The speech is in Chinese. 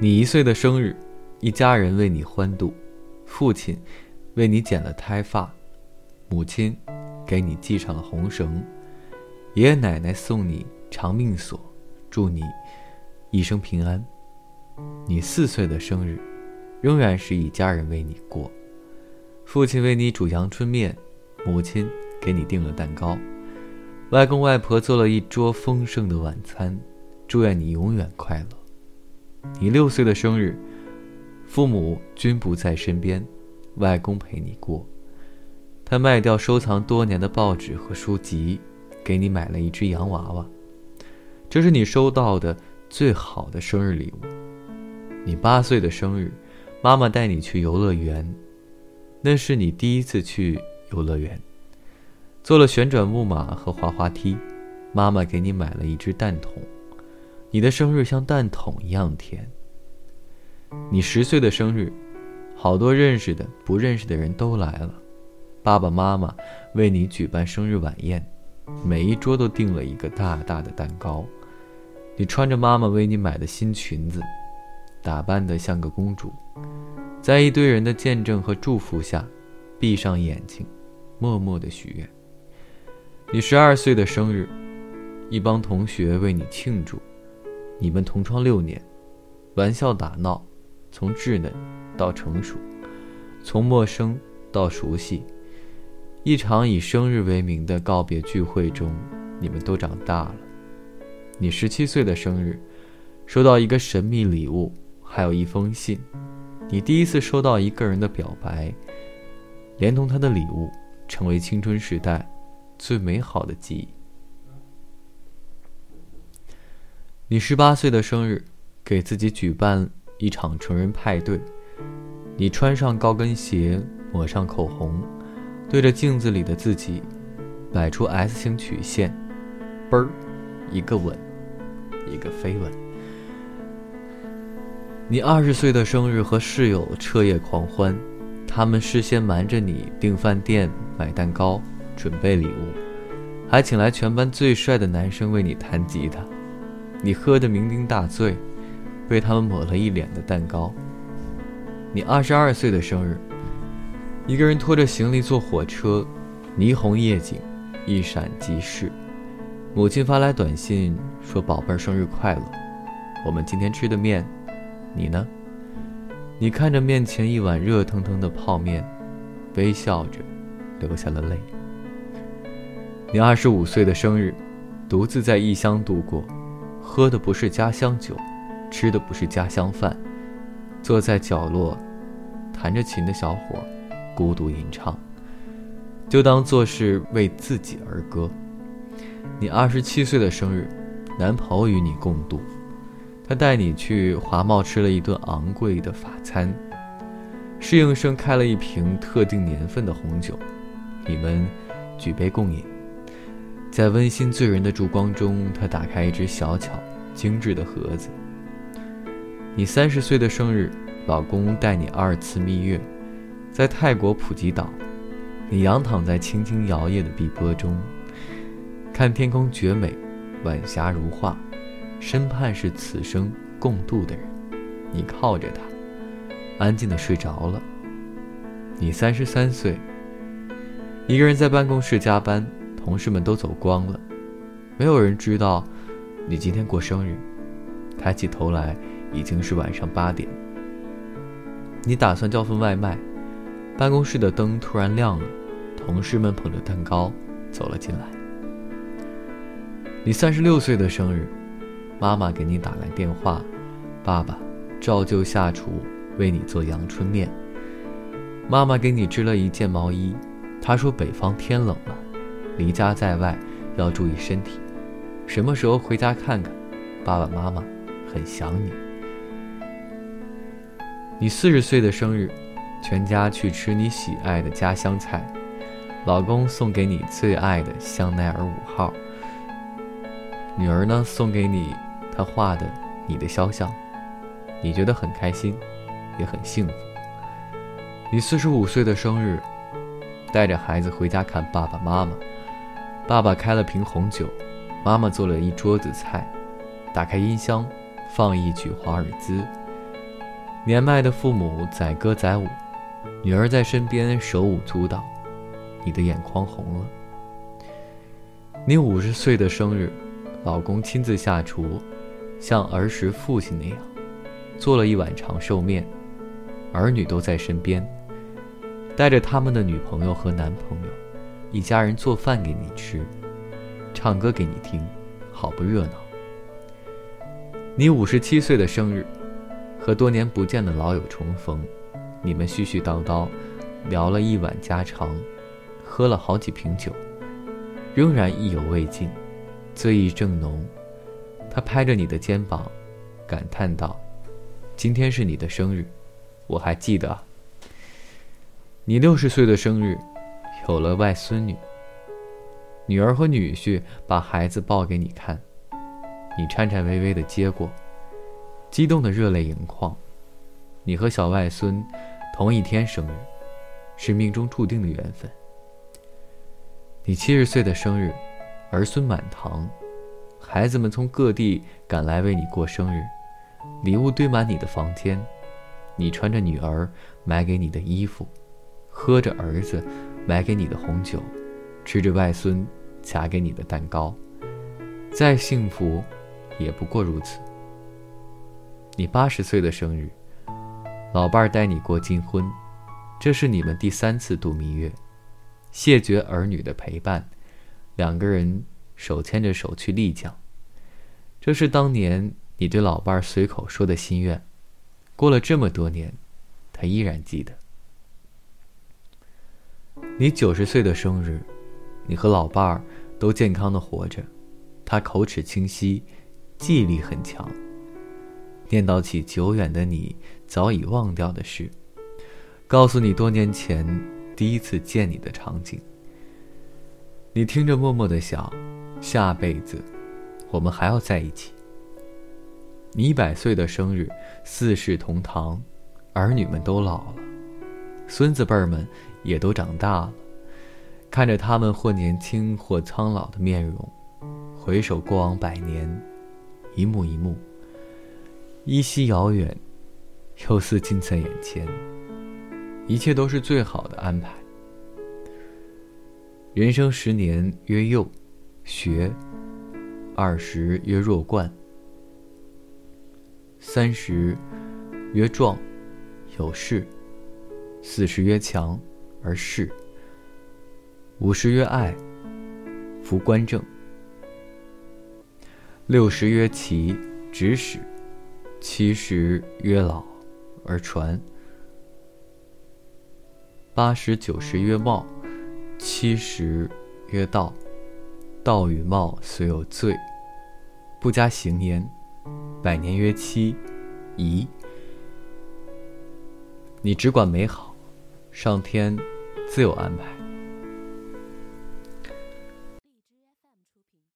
你一岁的生日，一家人为你欢度，父亲为你剪了胎发，母亲给你系上了红绳，爷爷奶奶送你长命锁，祝你一生平安。你四岁的生日，仍然是一家人为你过，父亲为你煮阳春面，母亲给你订了蛋糕，外公外婆做了一桌丰盛的晚餐，祝愿你永远快乐。你六岁的生日，父母均不在身边，外公陪你过。他卖掉收藏多年的报纸和书籍，给你买了一只洋娃娃。这是你收到的最好的生日礼物。你八岁的生日，妈妈带你去游乐园，那是你第一次去游乐园，坐了旋转木马和滑滑梯，妈妈给你买了一只蛋筒。你的生日像蛋筒一样甜。你十岁的生日，好多认识的、不认识的人都来了，爸爸妈妈为你举办生日晚宴，每一桌都订了一个大大的蛋糕。你穿着妈妈为你买的新裙子，打扮得像个公主，在一堆人的见证和祝福下，闭上眼睛，默默的许愿。你十二岁的生日，一帮同学为你庆祝。你们同窗六年，玩笑打闹，从稚嫩到成熟，从陌生到熟悉。一场以生日为名的告别聚会中，你们都长大了。你十七岁的生日，收到一个神秘礼物，还有一封信。你第一次收到一个人的表白，连同他的礼物，成为青春时代最美好的记忆。你十八岁的生日，给自己举办一场成人派对。你穿上高跟鞋，抹上口红，对着镜子里的自己，摆出 S 型曲线，嘣儿，一个吻，一个飞吻。你二十岁的生日和室友彻夜狂欢，他们事先瞒着你订饭店、买蛋糕、准备礼物，还请来全班最帅的男生为你弹吉他。你喝得酩酊大醉，被他们抹了一脸的蛋糕。你二十二岁的生日，一个人拖着行李坐火车，霓虹夜景一闪即逝。母亲发来短信说：“宝贝儿，生日快乐！我们今天吃的面，你呢？”你看着面前一碗热腾腾的泡面，微笑着流下了泪。你二十五岁的生日，独自在异乡度过。喝的不是家乡酒，吃的不是家乡饭，坐在角落，弹着琴的小伙，孤独吟唱，就当做是为自己而歌。你二十七岁的生日，男朋友与你共度，他带你去华贸吃了一顿昂贵的法餐，侍应生开了一瓶特定年份的红酒，你们举杯共饮。在温馨醉人的烛光中，他打开一只小巧、精致的盒子。你三十岁的生日，老公带你二次蜜月，在泰国普吉岛，你仰躺在轻轻摇曳的碧波中，看天空绝美，晚霞如画，身畔是此生共度的人，你靠着他，安静的睡着了。你三十三岁，一个人在办公室加班。同事们都走光了，没有人知道你今天过生日。抬起头来，已经是晚上八点。你打算叫份外卖，办公室的灯突然亮了，同事们捧着蛋糕走了进来。你三十六岁的生日，妈妈给你打来电话，爸爸照旧下厨为你做阳春面。妈妈给你织了一件毛衣，她说北方天冷了。离家在外，要注意身体。什么时候回家看看？爸爸妈妈很想你。你四十岁的生日，全家去吃你喜爱的家乡菜，老公送给你最爱的香奈儿五号，女儿呢送给你她画的你的肖像，你觉得很开心，也很幸福。你四十五岁的生日，带着孩子回家看爸爸妈妈。爸爸开了瓶红酒，妈妈做了一桌子菜，打开音箱，放一曲华尔兹，年迈的父母载歌载舞，女儿在身边手舞足蹈，你的眼眶红了。你五十岁的生日，老公亲自下厨，像儿时父亲那样，做了一碗长寿面，儿女都在身边，带着他们的女朋友和男朋友，一家人做饭给你吃，唱歌给你听，好不热闹。你五十七岁的生日。和多年不见的老友重逢，你们絮絮叨叨，聊了一晚家常，喝了好几瓶酒，仍然意犹未尽，醉意正浓。他拍着你的肩膀，感叹道：“今天是你的生日，我还记得。你六十岁的生日，有了外孙女。女儿和女婿把孩子抱给你看，你颤颤巍巍地接过。”激动的热泪盈眶，你和小外孙同一天生日，是命中注定的缘分。你七十岁的生日，儿孙满堂，孩子们从各地赶来为你过生日，礼物堆满你的房间，你穿着女儿买给你的衣服，喝着儿子买给你的红酒，吃着外孙夹给你的蛋糕，再幸福，也不过如此。你八十岁的生日，老伴儿带你过金婚，这是你们第三次度蜜月，谢绝儿女的陪伴，两个人手牵着手去丽江。这是当年你对老伴儿随口说的心愿，过了这么多年，他依然记得。你九十岁的生日，你和老伴儿都健康的活着，他口齿清晰，记忆力很强。念叨起久远的你早已忘掉的事，告诉你多年前第一次见你的场景。你听着默默的想，下辈子我们还要在一起。你一百岁的生日，四世同堂，儿女们都老了，孙子辈儿们也都长大了，看着他们或年轻或苍老的面容，回首过往百年，一幕一幕。依稀遥远，又似近在眼前。一切都是最好的安排。人生十年曰幼，学；二十曰弱冠；三十曰壮，有事；四十曰强，而是；五十曰爱，服官正；六十曰奇，指使。七十曰老，而传；八十九十曰貌，七十曰道。道与貌虽有罪，不加行焉。百年曰期，宜。你只管美好，上天自有安排。